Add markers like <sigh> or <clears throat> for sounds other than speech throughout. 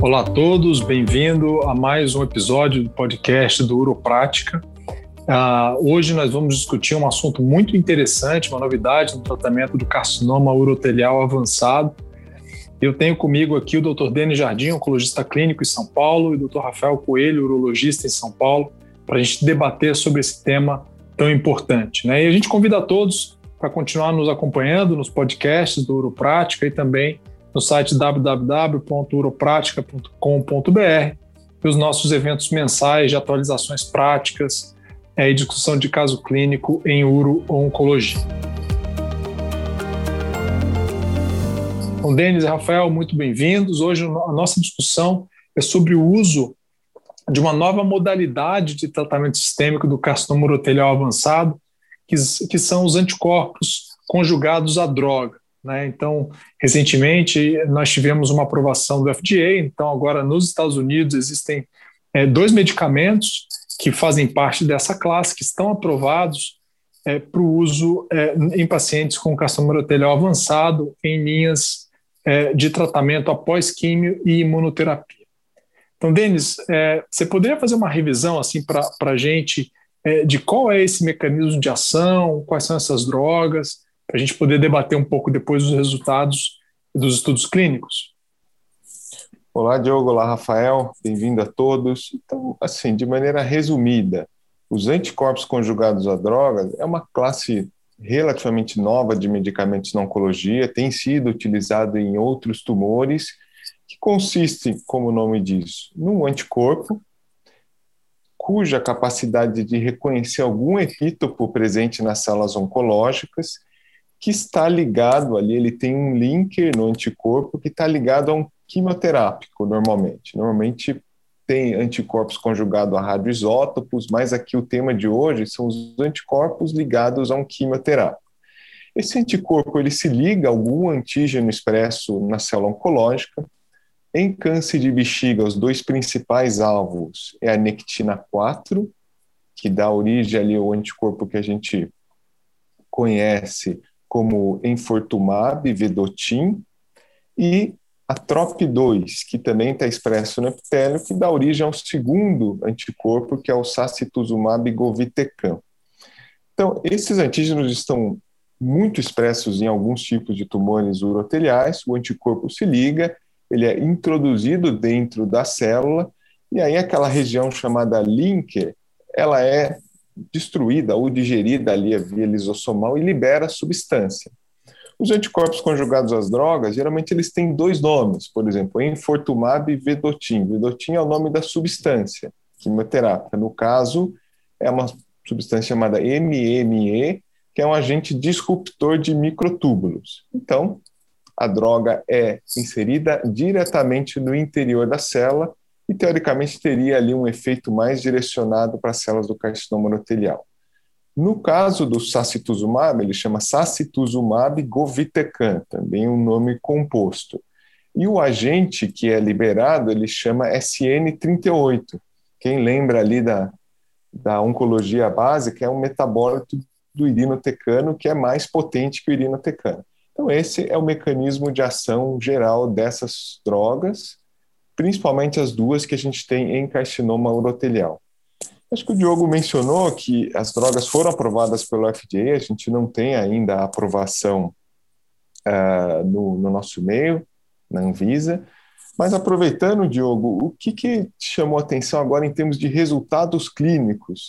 Olá a todos, bem-vindo a mais um episódio do podcast do Uroprática. Uh, hoje nós vamos discutir um assunto muito interessante, uma novidade no tratamento do carcinoma urotelial avançado. Eu tenho comigo aqui o Dr. Denis Jardim, oncologista clínico em São Paulo, e o Dr. Rafael Coelho, urologista em São Paulo, para a gente debater sobre esse tema tão importante. Né? E a gente convida a todos para continuar nos acompanhando nos podcasts do Uroprática e também no site www.uropratica.com.br e os nossos eventos mensais de atualizações práticas é, e discussão de caso clínico em uro-oncologia. Então, Denis e Rafael, muito bem-vindos. Hoje a nossa discussão é sobre o uso de uma nova modalidade de tratamento sistêmico do carcinoma urotelial avançado, que, que são os anticorpos conjugados à droga. Né? Então, recentemente, nós tivemos uma aprovação do FDA, então, agora nos Estados Unidos existem é, dois medicamentos que fazem parte dessa classe, que estão aprovados é, para o uso é, em pacientes com carcinoma urotelial avançado em linhas é, de tratamento após químio e imunoterapia. Então, Denis, é, você poderia fazer uma revisão assim para a gente é, de qual é esse mecanismo de ação, quais são essas drogas, para a gente poder debater um pouco depois os resultados dos estudos clínicos? Olá, Diogo. Olá, Rafael. Bem-vindo a todos. Então, assim, de maneira resumida, os anticorpos conjugados a drogas é uma classe relativamente nova de medicamentos na oncologia, tem sido utilizado em outros tumores, que consiste, como o nome diz, num anticorpo cuja capacidade de reconhecer algum epítopo presente nas células oncológicas que está ligado ali, ele tem um linker no anticorpo que está ligado a um quimioterápico, normalmente. Normalmente tem anticorpos conjugados a radioisótopos, mas aqui o tema de hoje são os anticorpos ligados a um quimioterápico. Esse anticorpo ele se liga a algum antígeno expresso na célula oncológica. Em câncer de bexiga, os dois principais alvos é a nectina 4, que dá origem ali ao anticorpo que a gente conhece como enfortumab vedotin, e a TROP2, que também está expresso no epitélio, que dá origem ao segundo anticorpo, que é o sacituzumab govitecan. Então, esses antígenos estão muito expressos em alguns tipos de tumores uroteliais, o anticorpo se liga, ele é introduzido dentro da célula, e aí aquela região chamada linker, ela é destruída ou digerida ali via lisossomal e libera a substância. Os anticorpos conjugados às drogas, geralmente eles têm dois nomes, por exemplo, enfortumab e vedotin. Vedotin é o nome da substância quimioterápica. No caso, é uma substância chamada MME, que é um agente disruptor de microtúbulos. Então, a droga é inserida diretamente no interior da célula e teoricamente teria ali um efeito mais direcionado para as células do carcinoma urotelial. No caso do sacituzumab, ele chama sacituzumab govitecan, também um nome composto. E o agente que é liberado, ele chama SN38. Quem lembra ali da, da oncologia básica, é um metabólito do irinotecano que é mais potente que o irinotecano. Então, esse é o mecanismo de ação geral dessas drogas, principalmente as duas que a gente tem em carcinoma urotelial. Acho que o Diogo mencionou que as drogas foram aprovadas pelo FDA, a gente não tem ainda a aprovação uh, no, no, nosso meio, na Anvisa. Mas aproveitando, Diogo, o que, que chamou a atenção agora em termos de resultados clínicos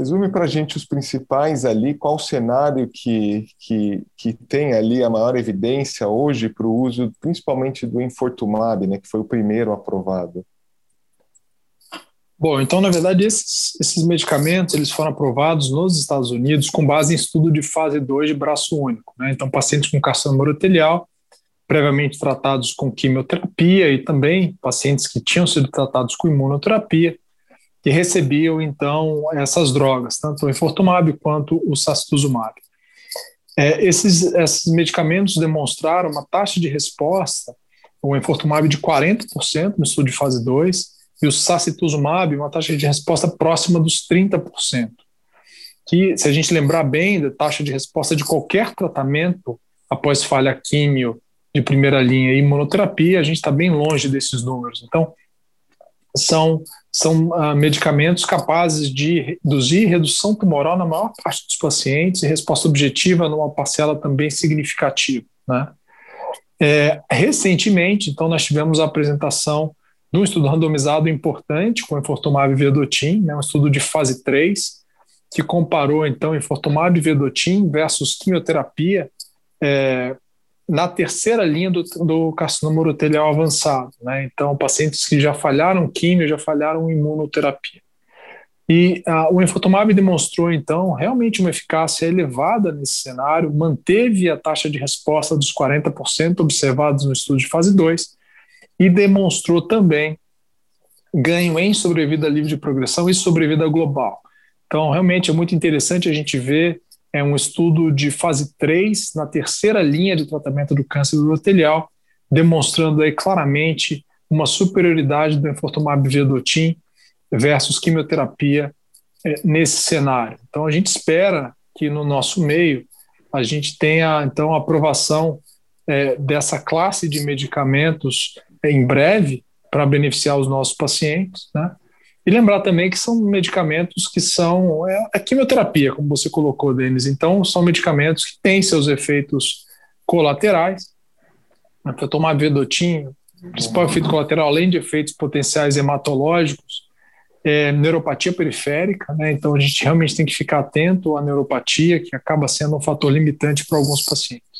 Resume para a gente os principais ali, qual o cenário que, que, que tem ali a maior evidência hoje para o uso, principalmente do Infortumab, né, que foi o primeiro aprovado. Bom, então, na verdade, esses, esses medicamentos eles foram aprovados nos Estados Unidos com base em estudo de fase 2 de braço único. Né? Então, pacientes com carcinoma urotelial, previamente tratados com quimioterapia e também pacientes que tinham sido tratados com imunoterapia, que recebiam então essas drogas, tanto o infortumab quanto o sacituzumab. É, esses, esses medicamentos demonstraram uma taxa de resposta, o infortumab de 40% no estudo de fase 2 e o sacituzumab uma taxa de resposta próxima dos 30%. Que, se a gente lembrar bem da taxa de resposta de qualquer tratamento após falha químio de primeira linha e imunoterapia, a gente está bem longe desses números. Então, são, são uh, medicamentos capazes de reduzir redução tumoral na maior parte dos pacientes e resposta objetiva numa parcela também significativa. Né? É, recentemente, então, nós tivemos a apresentação de um estudo randomizado importante com enfortumab e vedotin, né, um estudo de fase 3, que comparou, então, enfortumab e vedotin versus quimioterapia é, na terceira linha do, do carcinoma urotelial avançado. Né? Então, pacientes que já falharam químio, já falharam imunoterapia. E uh, o enfortumab demonstrou, então, realmente uma eficácia elevada nesse cenário, manteve a taxa de resposta dos 40% observados no estudo de fase 2 e demonstrou também ganho em sobrevida livre de progressão e sobrevida global. Então, realmente é muito interessante a gente ver é um estudo de fase 3, na terceira linha de tratamento do câncer urotelial, demonstrando aí claramente uma superioridade do enfortumab vedotin versus quimioterapia é, nesse cenário. Então a gente espera que no nosso meio a gente tenha então a aprovação é, dessa classe de medicamentos é, em breve para beneficiar os nossos pacientes, né? E lembrar também que são medicamentos que são é, a quimioterapia, como você colocou, Denis. Então, são medicamentos que têm seus efeitos colaterais. Para tomar vedotin, o principal efeito colateral, além de efeitos potenciais hematológicos, é neuropatia periférica. Né? Então, a gente realmente tem que ficar atento à neuropatia, que acaba sendo um fator limitante para alguns pacientes.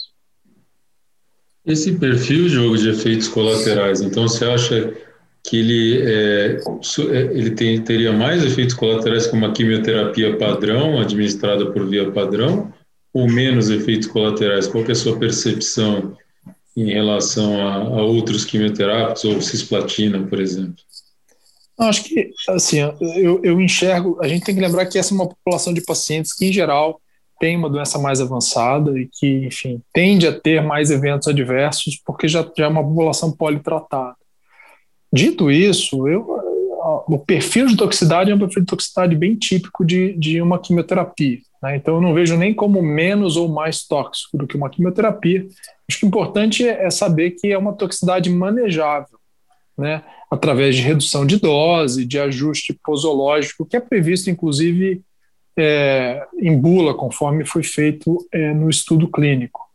Esse perfil, jogo de efeitos colaterais, então você acha que ele, é, é, ele tem, teria mais efeitos colaterais que uma quimioterapia padrão, administrada por via padrão, ou menos efeitos colaterais? Qual é a sua percepção em relação a, a outros quimioterápicos, ou cisplatina, por exemplo? Acho que, assim, eu, eu enxergo, a gente tem que lembrar que essa é uma população de pacientes que, em geral, tem uma doença mais avançada e que, enfim, tende a ter mais eventos adversos porque já, já é uma população politratada. Dito isso, eu, o perfil de toxicidade é um perfil de toxicidade bem típico de, de uma quimioterapia. Né? Então, eu não vejo nem como menos ou mais tóxico do que uma quimioterapia. Acho que o importante é, é saber que é uma toxicidade manejável, né? através de redução de dose, de ajuste posológico, que é previsto, inclusive, é, em bula, conforme foi feito é, no estudo clínico.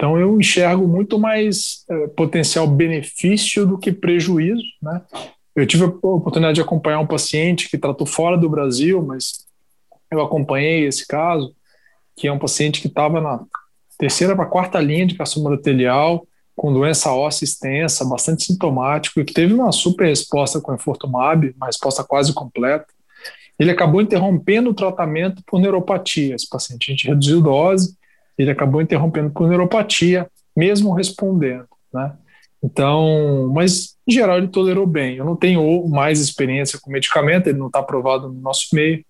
Então eu enxergo muito mais é, potencial benefício do que prejuízo. Né? Eu tive a oportunidade de acompanhar um paciente que tratou fora do Brasil, mas eu acompanhei esse caso, que é um paciente que estava na terceira para quarta linha de carcinoma endotelial, com doença óssea extensa, bastante sintomático, e que teve uma super resposta com enfortumab, uma resposta quase completa. Ele acabou interrompendo o tratamento por neuropatia. Esse paciente, a gente reduziu dose, ele acabou interrompendo por neuropatia, mesmo respondendo, né? Então, mas em geral ele tolerou bem. Eu não tenho mais experiência com medicamento, ele não está aprovado no nosso meio.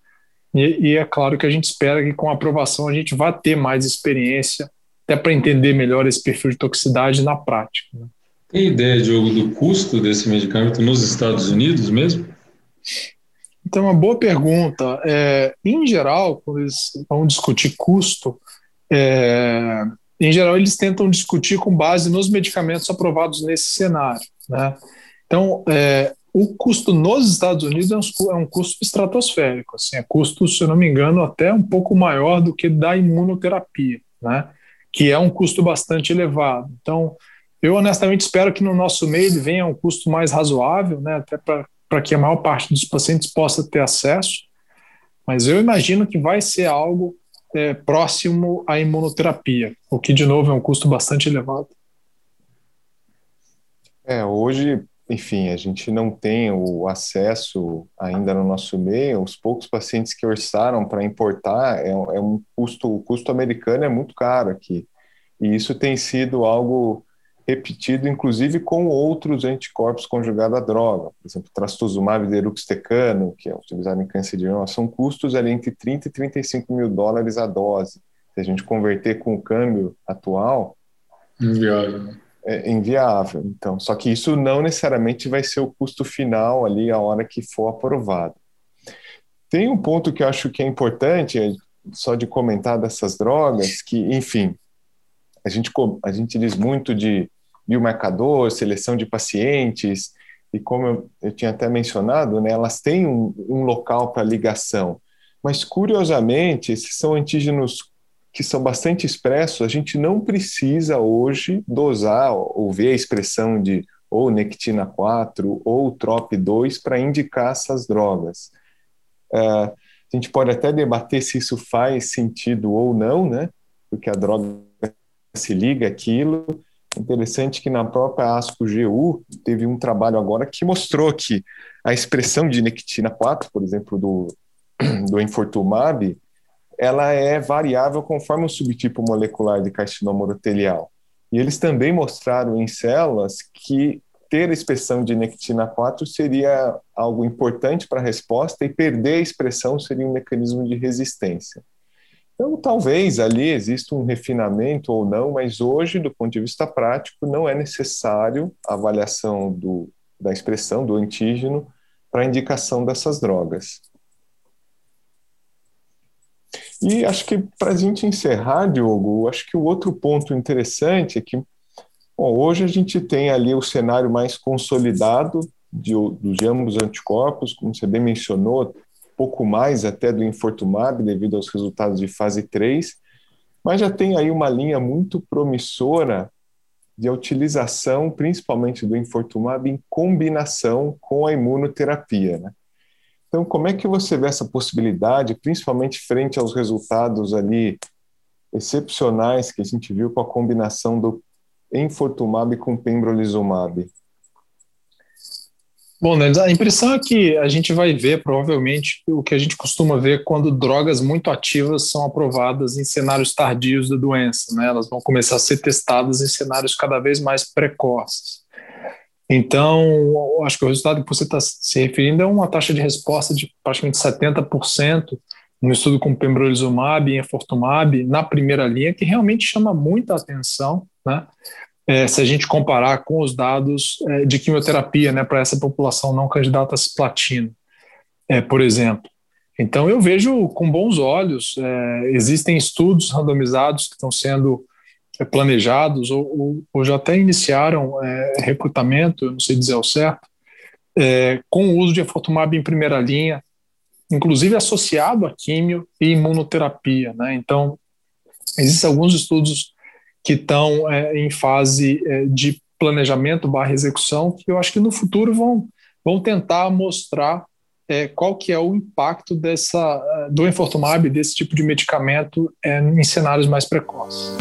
E, e, é claro que a gente espera que com a aprovação a gente vá ter mais experiência, até para entender melhor esse perfil de toxicidade na prática. Né? Tem ideia, Diogo, do custo desse medicamento nos Estados Unidos mesmo? Então, uma boa pergunta. É, em geral, quando eles vão discutir custo, é, em geral, eles tentam discutir com base nos medicamentos aprovados nesse cenário. Né? Então, é, o custo nos Estados Unidos é um, é um, custo estratosférico, assim, é custo, se eu não me engano, até um pouco maior do que da imunoterapia, né? que é um custo bastante elevado. Então, eu honestamente espero que no nosso meio ele venha um custo mais razoável, né? até para que a maior parte dos pacientes possa ter acesso, mas eu imagino que vai ser algo é, próximo à imunoterapia, o que, de novo, é um custo bastante elevado. É, hoje, enfim, a gente não tem o acesso ainda no nosso meio. Os poucos pacientes que orçaram para importar é, é, um custo, o custo americano é muito caro aqui. E isso tem sido algo repetido, inclusive com outros anticorpos conjugados à droga, por exemplo, trastuzumab deruxtecano, que é utilizado em câncer de mama, são custos ali entre 30 e 35 mil dólares a dose. Se a gente converter com o câmbio atual, inviável. É inviável. Então, só que isso não necessariamente vai ser o custo final ali a hora que for aprovado. Tem um ponto que eu acho que é importante, é só de comentar dessas drogas, que, enfim, a gente, a gente diz muito de biomarcador, seleção de pacientes, e como eu, eu tinha até mencionado, né, elas têm um, um local para ligação. Mas, curiosamente, esses são antígenos que são bastante expressos, a gente não precisa hoje dosar ou ver a expressão de ou nectina 4 ou trop2 para indicar essas drogas. Uh, a gente pode até debater se isso faz sentido ou não, né? Porque a droga se liga àquilo. Interessante que na própria ASCO-GU teve um trabalho agora que mostrou que a expressão de nectina 4, por exemplo, do, <clears throat> do enfortumab, ela é variável conforme o subtipo molecular de carcinoma urotelial. E eles também mostraram em células que ter expressão de nectina 4 seria algo importante para a resposta e perder a expressão seria um mecanismo de resistência. Então, talvez ali exista um refinamento ou não, mas hoje, do ponto de vista prático, não é necessário a avaliação do, da expressão do antígeno para indicação dessas drogas. E acho que para a gente encerrar, Diogo, acho que o outro ponto interessante é que bom, hoje a gente tem ali o cenário mais consolidado de, dos ambos anticorpos, como você bem mencionou, pouco mais até do Infortumab devido aos resultados de fase 3, mas já tem aí uma linha muito promissora de utilização, principalmente do Infortumab, em combinação com a imunoterapia. Né? Então, como é que você vê essa possibilidade, principalmente frente aos resultados ali excepcionais que a gente viu com a combinação do enfortumab com pembrolizumab? Bom, né, a impressão é que a gente vai ver, provavelmente, o que a gente costuma ver quando drogas muito ativas são aprovadas em cenários tardios da doença. Né? Elas vão começar a ser testadas em cenários cada vez mais precoces. Então, acho que o resultado que você está se referindo é uma taxa de resposta de praticamente 70% no estudo com pembrolizumab e enfortumab na primeira linha, que realmente chama muita atenção, né? É, se a gente comparar com os dados é, de quimioterapia, né, para essa população não candidata a cisplatina, é, por exemplo. Então, eu vejo com bons olhos, é, existem estudos randomizados que estão sendo é, planejados ou, ou, ou já até iniciaram é, recrutamento, eu não sei dizer ao certo, com o uso de enfortumab em primeira linha, inclusive associado a químio e imunoterapia. Né? Então, existem alguns estudos que estão é, em fase é, de planejamento barra execução, que eu acho que no futuro vão, vão tentar mostrar é, qual que é o impacto dessa, do enfortumab, desse tipo de medicamento em cenários mais precoces.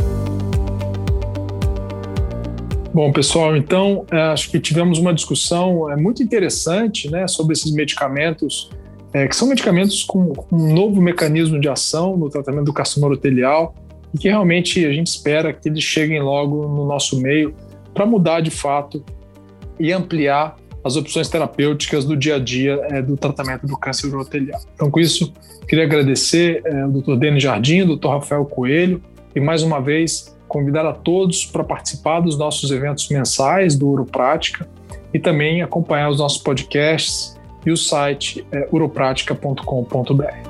Bom, pessoal, então é, acho que tivemos uma discussão é, muito interessante né, sobre esses medicamentos, é, que são medicamentos com, com, um novo mecanismo de ação no tratamento do carcinoma urotelial e que realmente a gente espera que eles cheguem logo no nosso meio para mudar de fato e ampliar as opções terapêuticas do dia a dia é, do tratamento do câncer urotelial. Então, com isso, queria agradecer é, o Dr. Denis Jardim, o Dr. Rafael Coelho e mais uma vez convidar a todos para participar dos nossos eventos mensais do Uroprática e também acompanhar os nossos podcasts e o site é, uropratica.com.br.